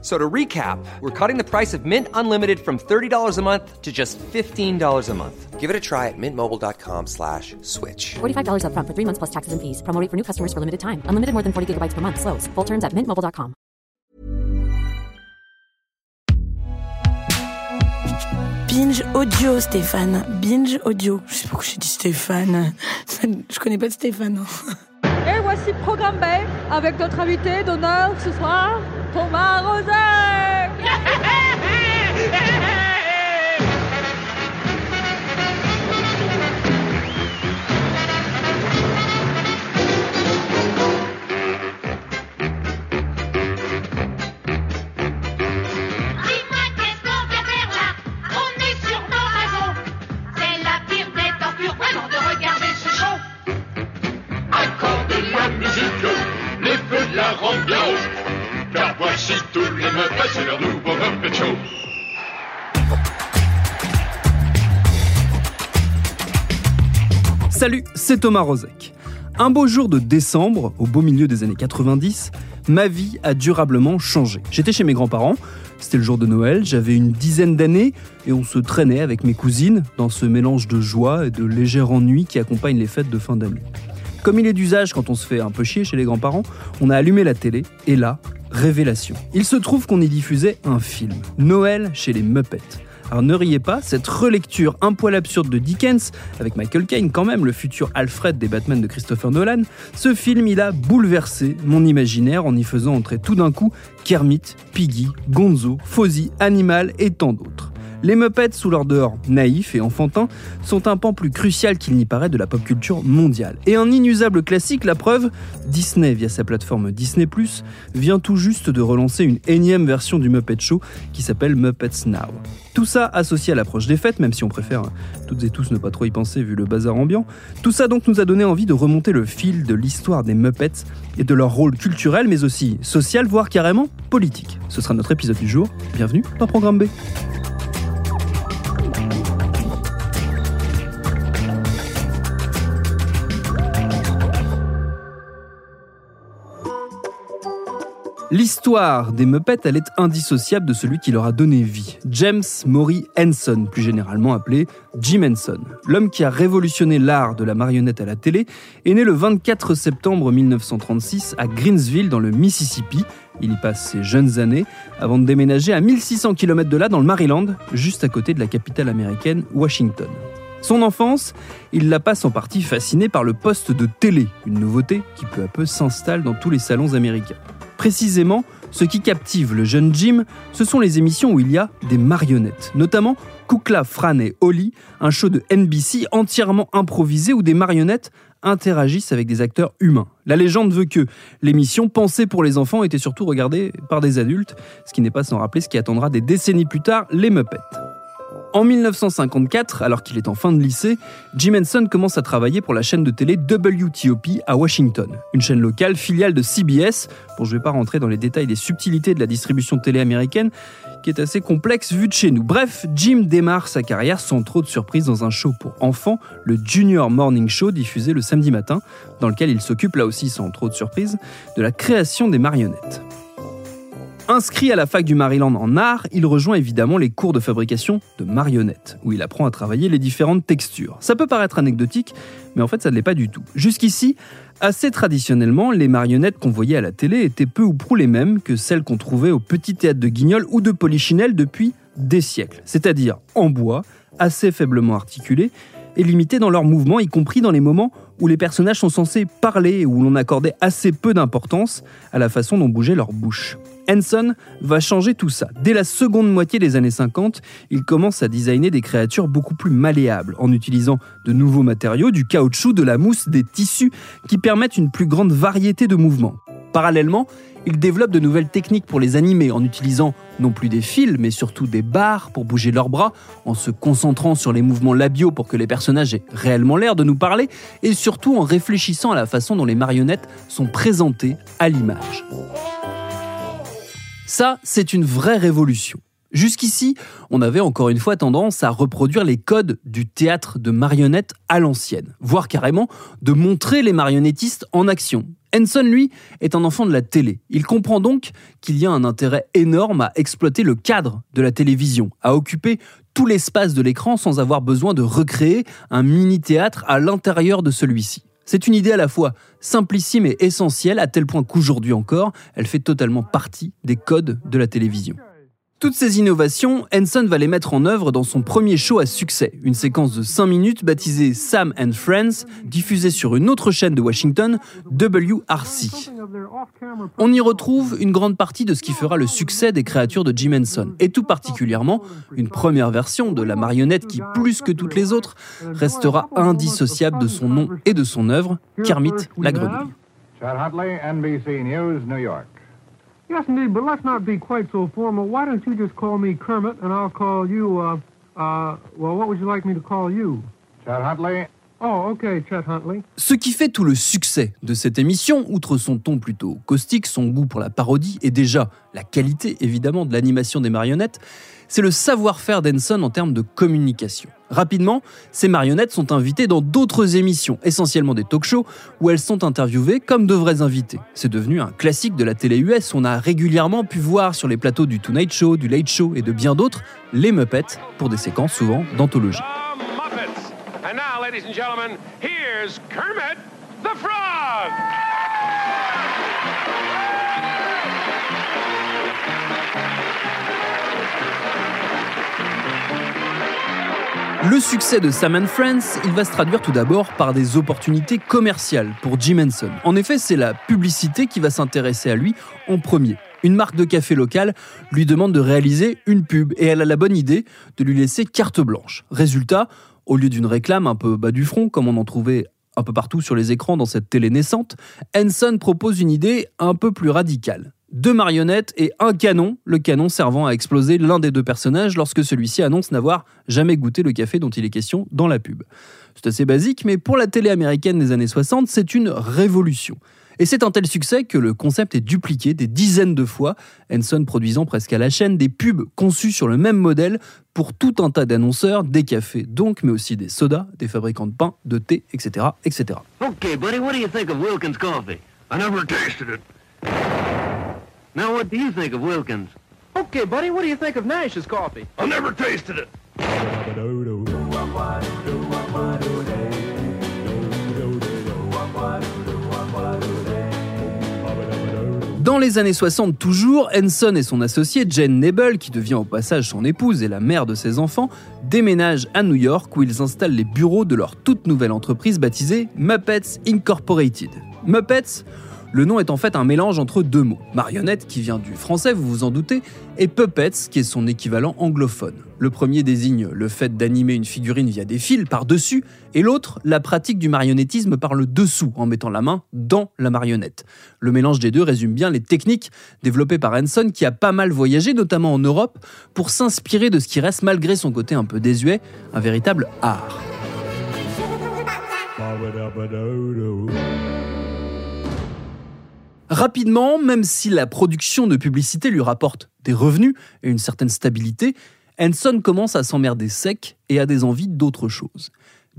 So to recap, we're cutting the price of Mint Unlimited from $30 a month to just $15 a month. Give it a try at mintmobile.com slash switch. $45 upfront for three months plus taxes and fees. Promo rate for new customers for limited time. Unlimited more than 40 gigabytes per month. Slows. Full terms at mintmobile.com. Binge audio, Stéphane. Binge audio. Je sais pas pourquoi j'ai dit Stéphane. Je connais pas de Stéphane. Et voici Programme B avec notre invité d'honneur ce soir, Thomas Roset. c'est Thomas Rozek. Un beau jour de décembre, au beau milieu des années 90, ma vie a durablement changé. J'étais chez mes grands-parents, c'était le jour de Noël, j'avais une dizaine d'années et on se traînait avec mes cousines dans ce mélange de joie et de léger ennui qui accompagne les fêtes de fin d'année. Comme il est d'usage quand on se fait un peu chier chez les grands-parents, on a allumé la télé et là, révélation. Il se trouve qu'on y diffusait un film, Noël chez les Muppets. Alors ne riez pas, cette relecture un poil absurde de Dickens, avec Michael Caine quand même, le futur Alfred des Batman de Christopher Nolan, ce film il a bouleversé mon imaginaire en y faisant entrer tout d'un coup Kermit, Piggy, Gonzo, Fozzie, Animal et tant d'autres. Les Muppets, sous leur dehors naïf et enfantin, sont un pan plus crucial qu'il n'y paraît de la pop culture mondiale. Et un inusable classique, la preuve, Disney, via sa plateforme Disney+, vient tout juste de relancer une énième version du Muppet Show qui s'appelle Muppets Now. Tout ça associé à l'approche des fêtes, même si on préfère toutes et tous ne pas trop y penser vu le bazar ambiant, tout ça donc nous a donné envie de remonter le fil de l'histoire des Muppets et de leur rôle culturel, mais aussi social, voire carrément politique. Ce sera notre épisode du jour. Bienvenue dans Programme B. L'histoire des Muppets, elle est indissociable de celui qui leur a donné vie. James Maury Henson, plus généralement appelé Jim Henson. L'homme qui a révolutionné l'art de la marionnette à la télé est né le 24 septembre 1936 à Greensville, dans le Mississippi. Il y passe ses jeunes années avant de déménager à 1600 km de là, dans le Maryland, juste à côté de la capitale américaine, Washington. Son enfance, il la passe en partie fasciné par le poste de télé, une nouveauté qui peu à peu s'installe dans tous les salons américains. Précisément, ce qui captive le jeune Jim, ce sont les émissions où il y a des marionnettes, notamment Kukla, Fran et Holly, un show de NBC entièrement improvisé où des marionnettes interagissent avec des acteurs humains. La légende veut que l'émission pensée pour les enfants était surtout regardée par des adultes, ce qui n'est pas sans rappeler ce qui attendra des décennies plus tard les Muppets. En 1954, alors qu'il est en fin de lycée, Jim Henson commence à travailler pour la chaîne de télé WTOP à Washington, une chaîne locale filiale de CBS. Bon, je ne vais pas rentrer dans les détails des subtilités de la distribution télé américaine, qui est assez complexe vu de chez nous. Bref, Jim démarre sa carrière sans trop de surprises dans un show pour enfants, le Junior Morning Show, diffusé le samedi matin, dans lequel il s'occupe là aussi sans trop de surprises de la création des marionnettes. Inscrit à la fac du Maryland en art, il rejoint évidemment les cours de fabrication de marionnettes, où il apprend à travailler les différentes textures. Ça peut paraître anecdotique, mais en fait ça ne l'est pas du tout. Jusqu'ici, assez traditionnellement, les marionnettes qu'on voyait à la télé étaient peu ou prou les mêmes que celles qu'on trouvait au petit théâtre de Guignol ou de Polichinelle depuis des siècles, c'est-à-dire en bois, assez faiblement articulées, et dans leurs mouvements, y compris dans les moments où les personnages sont censés parler et où l'on accordait assez peu d'importance à la façon dont bougeait leur bouche. Henson va changer tout ça. Dès la seconde moitié des années 50, il commence à designer des créatures beaucoup plus malléables, en utilisant de nouveaux matériaux, du caoutchouc, de la mousse, des tissus, qui permettent une plus grande variété de mouvements. Parallèlement, il développe de nouvelles techniques pour les animer, en utilisant non plus des fils, mais surtout des barres pour bouger leurs bras, en se concentrant sur les mouvements labiaux pour que les personnages aient réellement l'air de nous parler, et surtout en réfléchissant à la façon dont les marionnettes sont présentées à l'image. Ça, c'est une vraie révolution. Jusqu'ici, on avait encore une fois tendance à reproduire les codes du théâtre de marionnettes à l'ancienne, voire carrément de montrer les marionnettistes en action. Henson, lui, est un enfant de la télé. Il comprend donc qu'il y a un intérêt énorme à exploiter le cadre de la télévision, à occuper tout l'espace de l'écran sans avoir besoin de recréer un mini-théâtre à l'intérieur de celui-ci. C'est une idée à la fois simplissime et essentielle, à tel point qu'aujourd'hui encore, elle fait totalement partie des codes de la télévision. Toutes ces innovations, Henson va les mettre en œuvre dans son premier show à succès, une séquence de 5 minutes baptisée Sam and Friends, diffusée sur une autre chaîne de Washington, WRC. On y retrouve une grande partie de ce qui fera le succès des créatures de Jim Henson, et tout particulièrement une première version de la marionnette qui, plus que toutes les autres, restera indissociable de son nom et de son œuvre, Kermit la grenouille. Yes, indeed, but let's not be quite so formal. Why don't you just call me Kermit, and I'll call you, uh, uh, well, what would you like me to call you? Chad Huntley. Oh, okay, Chet Huntley. Ce qui fait tout le succès de cette émission, outre son ton plutôt caustique, son goût pour la parodie et déjà la qualité évidemment de l'animation des marionnettes, c'est le savoir-faire d'Henson en termes de communication. Rapidement, ces marionnettes sont invitées dans d'autres émissions, essentiellement des talk-shows, où elles sont interviewées comme de vrais invités. C'est devenu un classique de la télé US. On a régulièrement pu voir sur les plateaux du Tonight Show, du Late Show et de bien d'autres les Muppets pour des séquences souvent d'anthologie. Here's Kermit. Le succès de Sam Friends, il va se traduire tout d'abord par des opportunités commerciales pour Jim Henson. En effet, c'est la publicité qui va s'intéresser à lui en premier. Une marque de café locale lui demande de réaliser une pub et elle a la bonne idée de lui laisser carte blanche. Résultat, au lieu d'une réclame un peu bas du front, comme on en trouvait un peu partout sur les écrans dans cette télé naissante, Henson propose une idée un peu plus radicale. Deux marionnettes et un canon, le canon servant à exploser l'un des deux personnages lorsque celui-ci annonce n'avoir jamais goûté le café dont il est question dans la pub. C'est assez basique, mais pour la télé américaine des années 60, c'est une révolution. Et c'est un tel succès que le concept est dupliqué des dizaines de fois, Henson produisant presque à la chaîne des pubs conçues sur le même modèle pour tout un tas d'annonceurs, des cafés donc, mais aussi des sodas, des fabricants de pain, de thé, etc. etc. Okay, buddy, what do you think of Wilkins coffee? I never tasted it. Now, what do you think of Wilkins? Okay, buddy, what do you think of Nash's coffee? I never tasted it. Dans les années 60 toujours, Henson et son associé Jane Nebel, qui devient au passage son épouse et la mère de ses enfants, déménagent à New York où ils installent les bureaux de leur toute nouvelle entreprise baptisée Muppets Incorporated. Muppets, le nom est en fait un mélange entre deux mots. Marionnette, qui vient du français, vous vous en doutez, et puppets, qui est son équivalent anglophone. Le premier désigne le fait d'animer une figurine via des fils par-dessus, et l'autre, la pratique du marionnettisme par le dessous, en mettant la main dans la marionnette. Le mélange des deux résume bien les techniques développées par Henson, qui a pas mal voyagé, notamment en Europe, pour s'inspirer de ce qui reste, malgré son côté un peu désuet, un véritable art. Rapidement, même si la production de publicité lui rapporte des revenus et une certaine stabilité, Henson commence à s'emmerder sec et a des envies d'autre chose.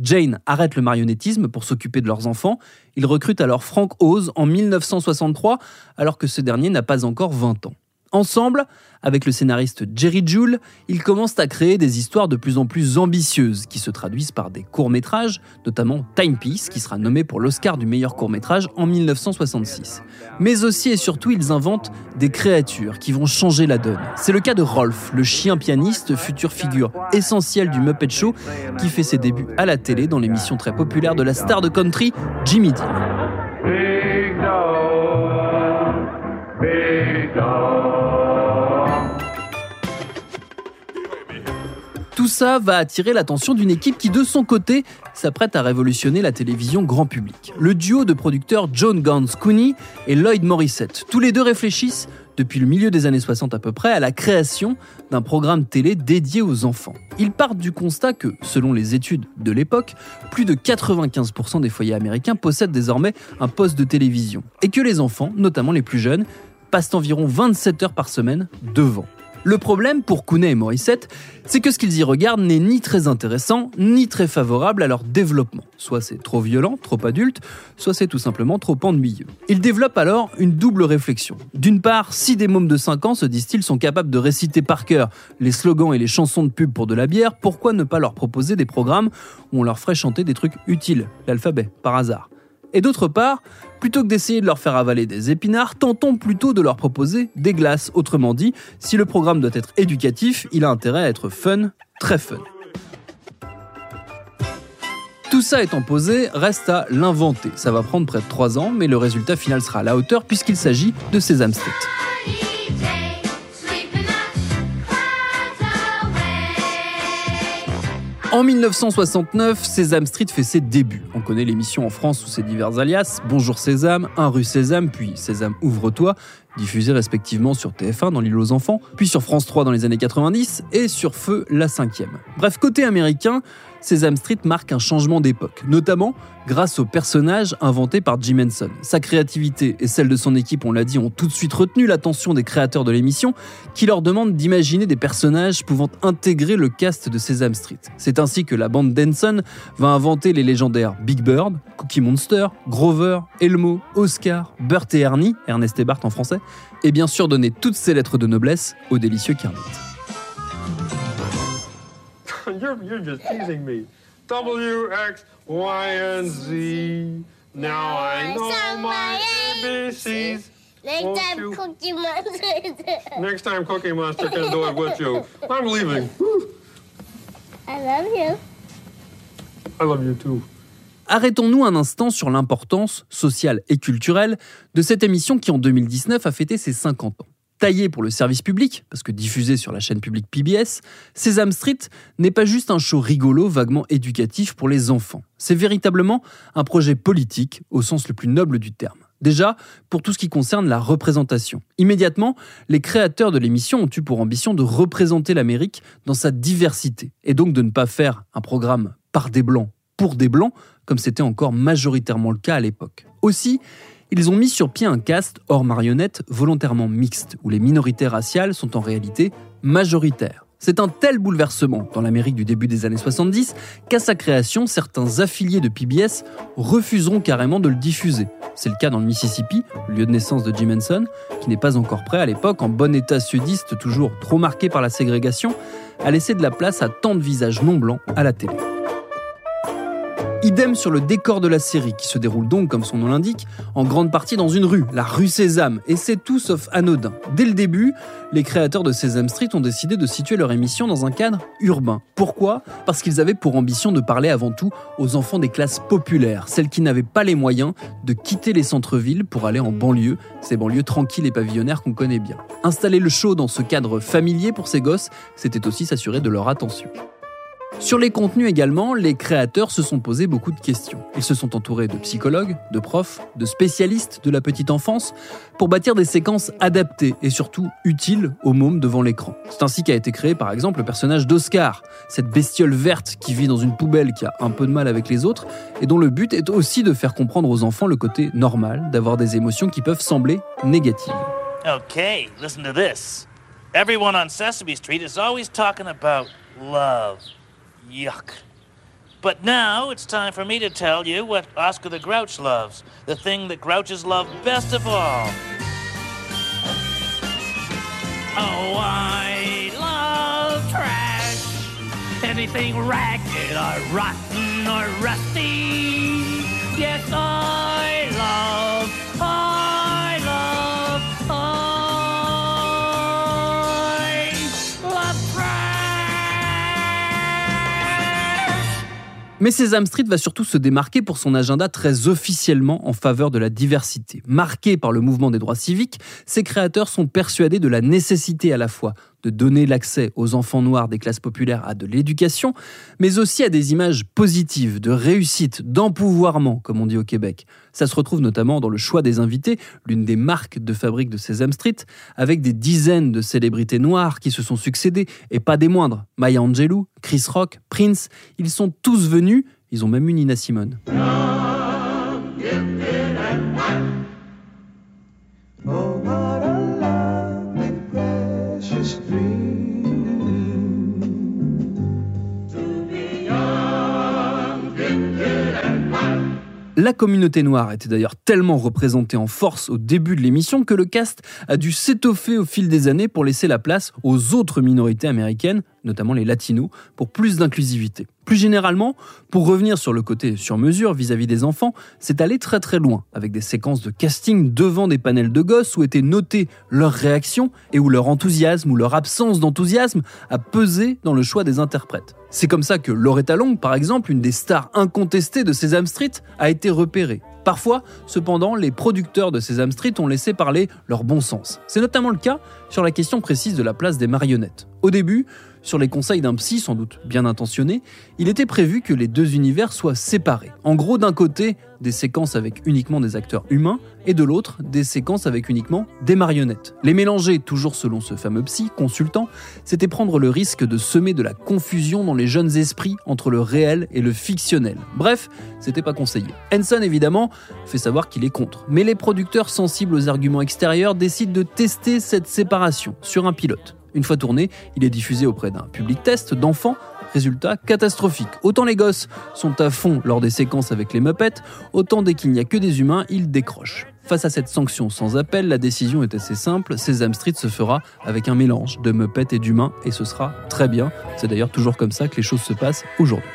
Jane arrête le marionnettisme pour s'occuper de leurs enfants. Il recrute alors Frank Oz en 1963, alors que ce dernier n'a pas encore 20 ans. Ensemble, avec le scénariste Jerry Juhl, ils commencent à créer des histoires de plus en plus ambitieuses qui se traduisent par des courts-métrages, notamment Timepiece qui sera nommé pour l'Oscar du meilleur court-métrage en 1966. Mais aussi et surtout, ils inventent des créatures qui vont changer la donne. C'est le cas de Rolf, le chien pianiste, future figure essentielle du Muppet Show qui fait ses débuts à la télé dans l'émission très populaire de la star de country Jimmy Dean. Ça va attirer l'attention d'une équipe qui, de son côté, s'apprête à révolutionner la télévision grand public. Le duo de producteurs John Gans Cooney et Lloyd Morissette. Tous les deux réfléchissent, depuis le milieu des années 60 à peu près, à la création d'un programme télé dédié aux enfants. Ils partent du constat que, selon les études de l'époque, plus de 95% des foyers américains possèdent désormais un poste de télévision. Et que les enfants, notamment les plus jeunes, passent environ 27 heures par semaine devant. Le problème pour Kounet et Morissette, c'est que ce qu'ils y regardent n'est ni très intéressant, ni très favorable à leur développement. Soit c'est trop violent, trop adulte, soit c'est tout simplement trop ennuyeux. Ils développent alors une double réflexion. D'une part, si des mômes de 5 ans, se disent-ils, sont capables de réciter par cœur les slogans et les chansons de pub pour de la bière, pourquoi ne pas leur proposer des programmes où on leur ferait chanter des trucs utiles, l'alphabet, par hasard? Et d'autre part, plutôt que d'essayer de leur faire avaler des épinards, tentons plutôt de leur proposer des glaces. Autrement dit, si le programme doit être éducatif, il a intérêt à être fun, très fun. Tout ça étant posé, reste à l'inventer. Ça va prendre près de 3 ans, mais le résultat final sera à la hauteur puisqu'il s'agit de Sesame Street. En 1969, Sesame Street fait ses débuts. On connaît l'émission en France sous ses divers alias Bonjour Sésame, Un rue Sésame, puis Sésame ouvre-toi, diffusés respectivement sur TF1 dans l'île aux enfants, puis sur France 3 dans les années 90 et sur Feu la cinquième. Bref, côté américain, Sesame Street marque un changement d'époque, notamment grâce au personnage inventé par Jim Henson. Sa créativité et celle de son équipe, on l'a dit, ont tout de suite retenu l'attention des créateurs de l'émission, qui leur demandent d'imaginer des personnages pouvant intégrer le cast de Sesame Street. C'est ainsi que la bande d'Henson va inventer les légendaires Big Bird, Cookie Monster, Grover, Elmo, Oscar, Burt et Ernie, Ernest et Bart en français, et bien sûr donner toutes ces lettres de noblesse au délicieux Kermit. You're, you're just teasing me. W, X, Y, and Z. Now I know my ABCs. Next Won't time, you- Cookie Monster. Next time Cookie Monster can do it with you. I'm leaving. I love you. I love you too. Arrêtons-nous un instant sur l'importance sociale et culturelle de cette émission qui en 2019 a fêté ses 50 ans. Taillée pour le service public, parce que diffusée sur la chaîne publique PBS, Sesame Street n'est pas juste un show rigolo vaguement éducatif pour les enfants. C'est véritablement un projet politique au sens le plus noble du terme. Déjà, pour tout ce qui concerne la représentation. Immédiatement, les créateurs de l'émission ont eu pour ambition de représenter l'Amérique dans sa diversité, et donc de ne pas faire un programme par des blancs pour des blancs, comme c'était encore majoritairement le cas à l'époque. Aussi, ils ont mis sur pied un cast hors marionnette volontairement mixte, où les minorités raciales sont en réalité majoritaires. C'est un tel bouleversement dans l'Amérique du début des années 70 qu'à sa création, certains affiliés de PBS refuseront carrément de le diffuser. C'est le cas dans le Mississippi, lieu de naissance de Jim Henson, qui n'est pas encore prêt à l'époque, en bon état sudiste, toujours trop marqué par la ségrégation, à laisser de la place à tant de visages non blancs à la télé. Idem sur le décor de la série, qui se déroule donc, comme son nom l'indique, en grande partie dans une rue, la rue Sésame, et c'est tout sauf anodin. Dès le début, les créateurs de Sesame Street ont décidé de situer leur émission dans un cadre urbain. Pourquoi? Parce qu'ils avaient pour ambition de parler avant tout aux enfants des classes populaires, celles qui n'avaient pas les moyens de quitter les centres-villes pour aller en banlieue, ces banlieues tranquilles et pavillonnaires qu'on connaît bien. Installer le show dans ce cadre familier pour ces gosses, c'était aussi s'assurer de leur attention. Sur les contenus également, les créateurs se sont posé beaucoup de questions. Ils se sont entourés de psychologues, de profs, de spécialistes de la petite enfance pour bâtir des séquences adaptées et surtout utiles aux mômes devant l'écran. C'est ainsi qu'a été créé par exemple le personnage d'Oscar, cette bestiole verte qui vit dans une poubelle qui a un peu de mal avec les autres et dont le but est aussi de faire comprendre aux enfants le côté normal d'avoir des émotions qui peuvent sembler négatives. Okay, listen to this. Everyone on Sesame Street is always talking about love. Yuck. But now it's time for me to tell you what Oscar the Grouch loves. The thing that Grouches love best of all. Oh, I love trash. Anything ragged or rotten or rusty. Yes, I Mais Sesame Street va surtout se démarquer pour son agenda très officiellement en faveur de la diversité. Marqué par le mouvement des droits civiques, ses créateurs sont persuadés de la nécessité à la fois de donner l'accès aux enfants noirs des classes populaires à de l'éducation, mais aussi à des images positives, de réussite, d'empouvoirment, comme on dit au Québec. Ça se retrouve notamment dans le choix des invités, l'une des marques de fabrique de Sesame Street, avec des dizaines de célébrités noires qui se sont succédées, et pas des moindres. Maya Angelou, Chris Rock, Prince, ils sont tous venus, ils ont même eu Nina Simone. La communauté noire était d'ailleurs tellement représentée en force au début de l'émission que le cast a dû s'étoffer au fil des années pour laisser la place aux autres minorités américaines, notamment les latinos, pour plus d'inclusivité. Plus généralement, pour revenir sur le côté sur mesure vis-à-vis des enfants, c'est allé très très loin, avec des séquences de casting devant des panels de gosses où étaient notées leurs réactions et où leur enthousiasme ou leur absence d'enthousiasme a pesé dans le choix des interprètes. C'est comme ça que Loretta Long, par exemple, une des stars incontestées de Sesame Street, a été repérée. Parfois, cependant, les producteurs de Sesame Street ont laissé parler leur bon sens. C'est notamment le cas sur la question précise de la place des marionnettes. Au début, sur les conseils d'un psy sans doute bien intentionné, il était prévu que les deux univers soient séparés. En gros, d'un côté, des séquences avec uniquement des acteurs humains, et de l'autre, des séquences avec uniquement des marionnettes. Les mélanger, toujours selon ce fameux psy, consultant, c'était prendre le risque de semer de la confusion dans les jeunes esprits entre le réel et le fictionnel. Bref, c'était pas conseillé. Henson, évidemment, fait savoir qu'il est contre, mais les producteurs sensibles aux arguments extérieurs décident de tester cette séparation sur un pilote. Une fois tourné, il est diffusé auprès d'un public test d'enfants. Résultat catastrophique. Autant les gosses sont à fond lors des séquences avec les Muppets, autant dès qu'il n'y a que des humains, ils décrochent. Face à cette sanction sans appel, la décision est assez simple. Sesame Street se fera avec un mélange de Muppets et d'humains et ce sera très bien. C'est d'ailleurs toujours comme ça que les choses se passent aujourd'hui.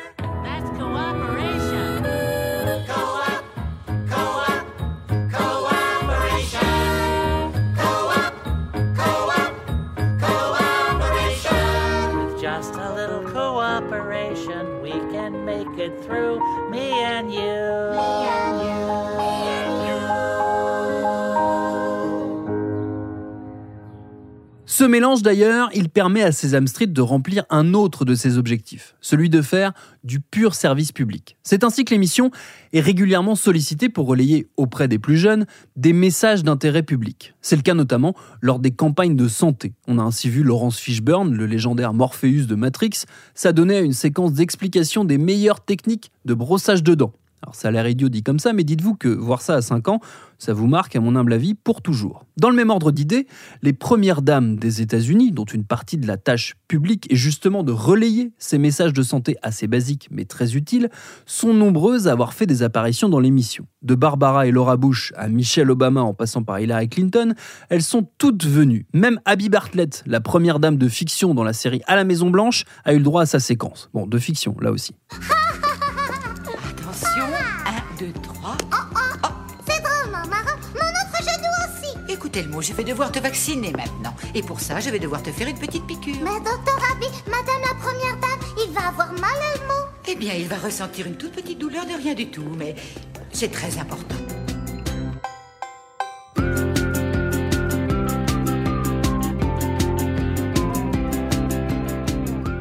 Ce mélange d'ailleurs, il permet à Sesame Street de remplir un autre de ses objectifs, celui de faire du pur service public. C'est ainsi que l'émission est régulièrement sollicitée pour relayer auprès des plus jeunes des messages d'intérêt public. C'est le cas notamment lors des campagnes de santé. On a ainsi vu Laurence Fishburne, le légendaire Morpheus de Matrix, s'adonner à une séquence d'explication des meilleures techniques de brossage de dents. Alors ça a l'air idiot dit comme ça, mais dites-vous que voir ça à 5 ans, ça vous marque à mon humble avis pour toujours. Dans le même ordre d'idées, les premières dames des États-Unis, dont une partie de la tâche publique est justement de relayer ces messages de santé assez basiques mais très utiles, sont nombreuses à avoir fait des apparitions dans l'émission. De Barbara et Laura Bush à Michelle Obama en passant par Hillary Clinton, elles sont toutes venues. Même Abby Bartlett, la première dame de fiction dans la série À la Maison Blanche, a eu le droit à sa séquence. Bon, de fiction là aussi. Attention, 1, 2, 3. Oh, C'est drôlement marrant. Mon autre genou aussi. Écoutez le mot, je vais devoir te vacciner maintenant. Et pour ça, je vais devoir te faire une petite piqûre. Mais docteur Abby, madame la première dame, il va avoir mal à le mot. Eh bien, il va ressentir une toute petite douleur de rien du tout, mais c'est très important.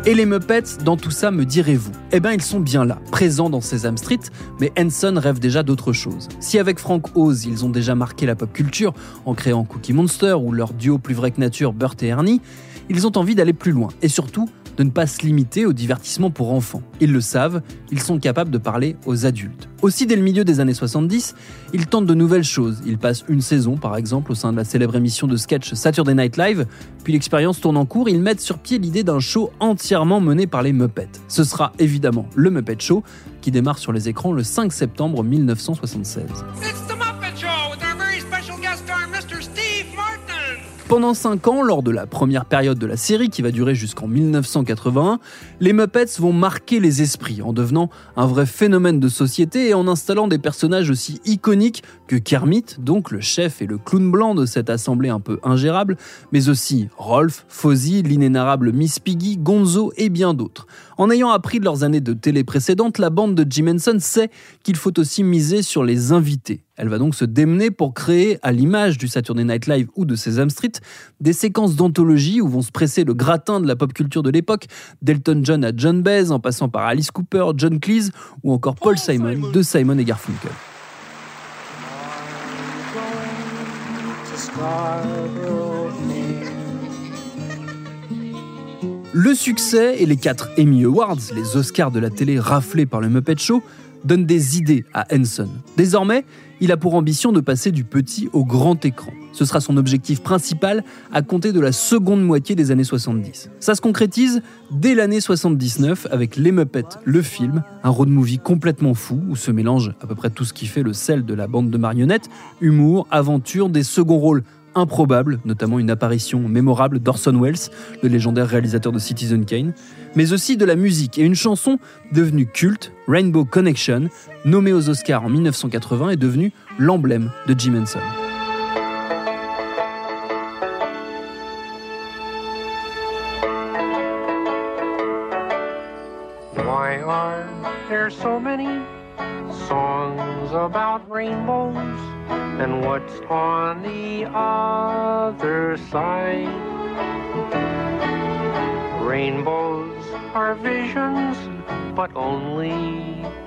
Et les Muppets, dans tout ça, me direz-vous? Eh bien, ils sont bien là, présents dans Sesame Street, mais Henson rêve déjà d'autre chose. Si avec Frank Oz, ils ont déjà marqué la pop culture en créant Cookie Monster ou leur duo plus vrai que nature Burt et Ernie, ils ont envie d'aller plus loin et surtout de ne pas se limiter au divertissement pour enfants. Ils le savent, ils sont capables de parler aux adultes. Aussi, dès le milieu des années 70, ils tentent de nouvelles choses. Ils passent une saison, par exemple, au sein de la célèbre émission de sketch Saturday Night Live, puis l'expérience tourne en cours, ils mettent sur pied l'idée d'un show entièrement mené par les Muppets. Ce sera évidemment le Muppet Show, qui démarre sur les écrans le 5 septembre 1976. Pendant 5 ans, lors de la première période de la série qui va durer jusqu'en 1981, les Muppets vont marquer les esprits en devenant un vrai phénomène de société et en installant des personnages aussi iconiques que Kermit, donc le chef et le clown blanc de cette assemblée un peu ingérable, mais aussi Rolf, Fozzie, l'inénarrable Miss Piggy, Gonzo et bien d'autres. En ayant appris de leurs années de télé précédentes, la bande de Jim Henson sait qu'il faut aussi miser sur les invités. Elle va donc se démener pour créer, à l'image du Saturday Night Live ou de Sesame Street, des séquences d'anthologie où vont se presser le gratin de la pop culture de l'époque, d'Elton John à John Baez, en passant par Alice Cooper, John Cleese ou encore Paul Simon de Simon et Garfunkel. Le succès et les 4 Emmy Awards, les Oscars de la télé raflés par le Muppet Show, donne des idées à Henson. Désormais, il a pour ambition de passer du petit au grand écran. Ce sera son objectif principal à compter de la seconde moitié des années 70. Ça se concrétise dès l'année 79 avec Les Muppets, le film, un road movie complètement fou où se mélange à peu près tout ce qui fait le sel de la bande de marionnettes, humour, aventure, des seconds rôles improbables, notamment une apparition mémorable d'Orson Welles, le légendaire réalisateur de Citizen Kane, mais aussi de la musique et une chanson devenue culte, Rainbow Connection, nommée aux Oscars en 1980, est devenue l'emblème de Jim Henson. And what's on the other side? Rainbows are visions, but only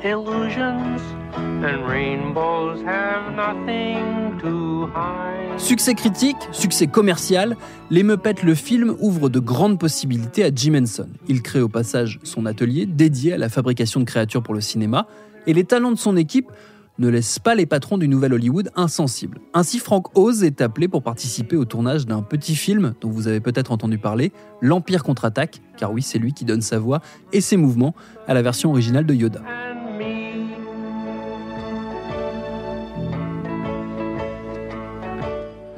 illusions. And rainbows have nothing to hide. Succès critique, succès commercial, Les Muppets le film ouvre de grandes possibilités à Jim Henson. Il crée au passage son atelier dédié à la fabrication de créatures pour le cinéma, et les talents de son équipe ne laissent pas les patrons du Nouvel Hollywood insensibles. Ainsi, Frank Oz est appelé pour participer au tournage d'un petit film dont vous avez peut-être entendu parler, L'Empire contre-attaque, car oui, c'est lui qui donne sa voix et ses mouvements à la version originale de Yoda.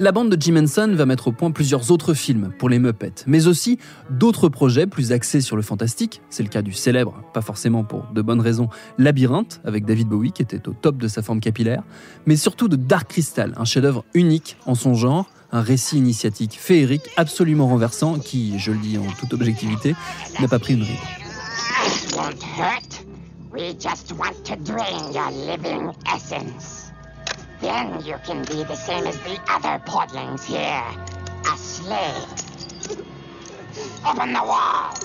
La bande de Jim Henson va mettre au point plusieurs autres films pour les Muppets, mais aussi d'autres projets plus axés sur le fantastique. C'est le cas du célèbre, pas forcément pour de bonnes raisons, Labyrinthe avec David Bowie qui était au top de sa forme capillaire, mais surtout de Dark Crystal, un chef-d'œuvre unique en son genre, un récit initiatique féerique absolument renversant qui, je le dis en toute objectivité, n'a pas pris une ride. Then you can be the same as the other podlings here. A slave. Open the wall.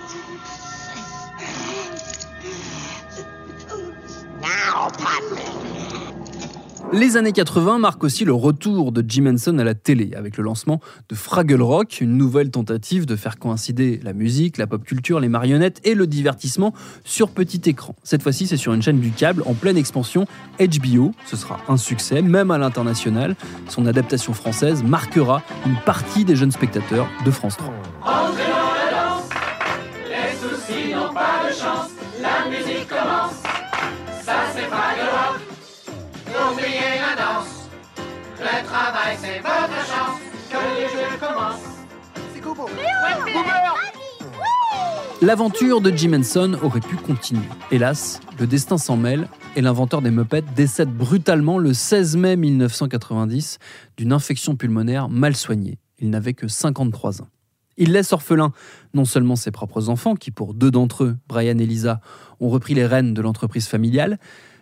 Now, podling. Les années 80 marquent aussi le retour de Jim Henson à la télé, avec le lancement de Fraggle Rock, une nouvelle tentative de faire coïncider la musique, la pop culture, les marionnettes et le divertissement sur petit écran. Cette fois-ci, c'est sur une chaîne du câble en pleine expansion, HBO. Ce sera un succès, même à l'international. Son adaptation française marquera une partie des jeunes spectateurs de France 3. Travail c'est votre chance, que les jeux commencent. C'est Kubo. L'aventure de Jim Henson aurait pu continuer. Hélas, le destin s'en mêle et l'inventeur des Muppets décède brutalement le 16 mai 1990 d'une infection pulmonaire mal soignée. Il n'avait que 53 ans. Il laisse orphelin non seulement ses propres enfants, qui pour deux d'entre eux, Brian et Lisa, ont repris les rênes de l'entreprise familiale,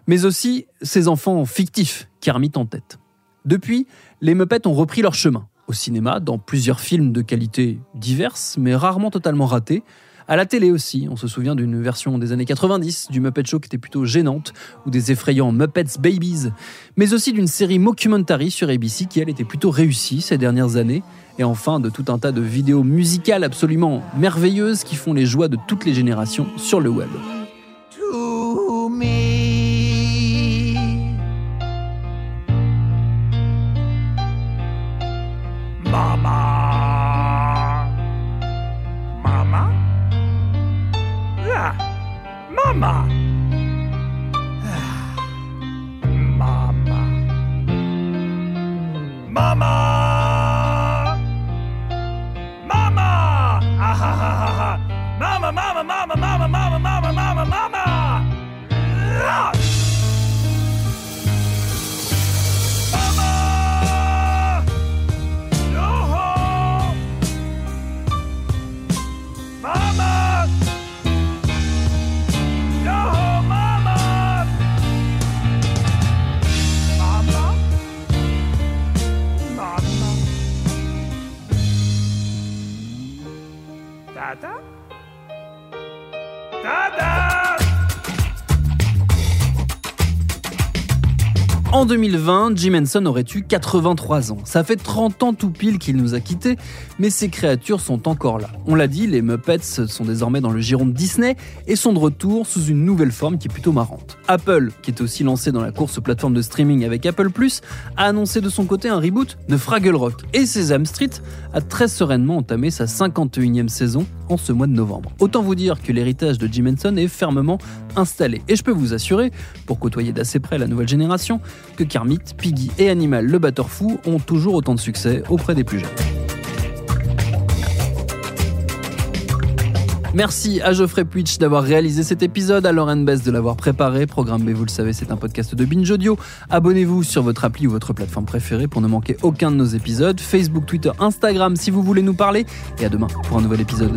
mais aussi ses enfants fictifs, Kermit en tête. Depuis, les Muppets ont repris leur chemin, au cinéma, dans plusieurs films de qualité diverses, mais rarement totalement ratés, à la télé aussi, on se souvient d'une version des années 90 du Muppet Show qui était plutôt gênante, ou des effrayants Muppets Babies, mais aussi d'une série mockumentary sur ABC qui elle était plutôt réussie ces dernières années, et enfin de tout un tas de vidéos musicales absolument merveilleuses qui font les joies de toutes les générations sur le web. En 2020, Jim Henson aurait eu 83 ans. Ça fait 30 ans tout pile qu'il nous a quittés, mais ces créatures sont encore là. On l'a dit, les Muppets sont désormais dans le giron de Disney et sont de retour sous une nouvelle forme qui est plutôt marrante. Apple, qui est aussi lancé dans la course aux plateformes de streaming avec Apple+, a annoncé de son côté un reboot de Fraggle Rock. Et Sesame Street a très sereinement entamé sa 51e saison en ce mois de novembre. Autant vous dire que l'héritage de Jim Henson est fermement installé. Et je peux vous assurer, pour côtoyer d'assez près la nouvelle génération, que Kermit, Piggy et Animal le batteur fou ont toujours autant de succès auprès des plus jeunes. Merci à Geoffrey Puitch d'avoir réalisé cet épisode, à Lauren Bess de l'avoir préparé. Programme B, vous le savez, c'est un podcast de Binge Audio. Abonnez-vous sur votre appli ou votre plateforme préférée pour ne manquer aucun de nos épisodes. Facebook, Twitter, Instagram si vous voulez nous parler. Et à demain pour un nouvel épisode.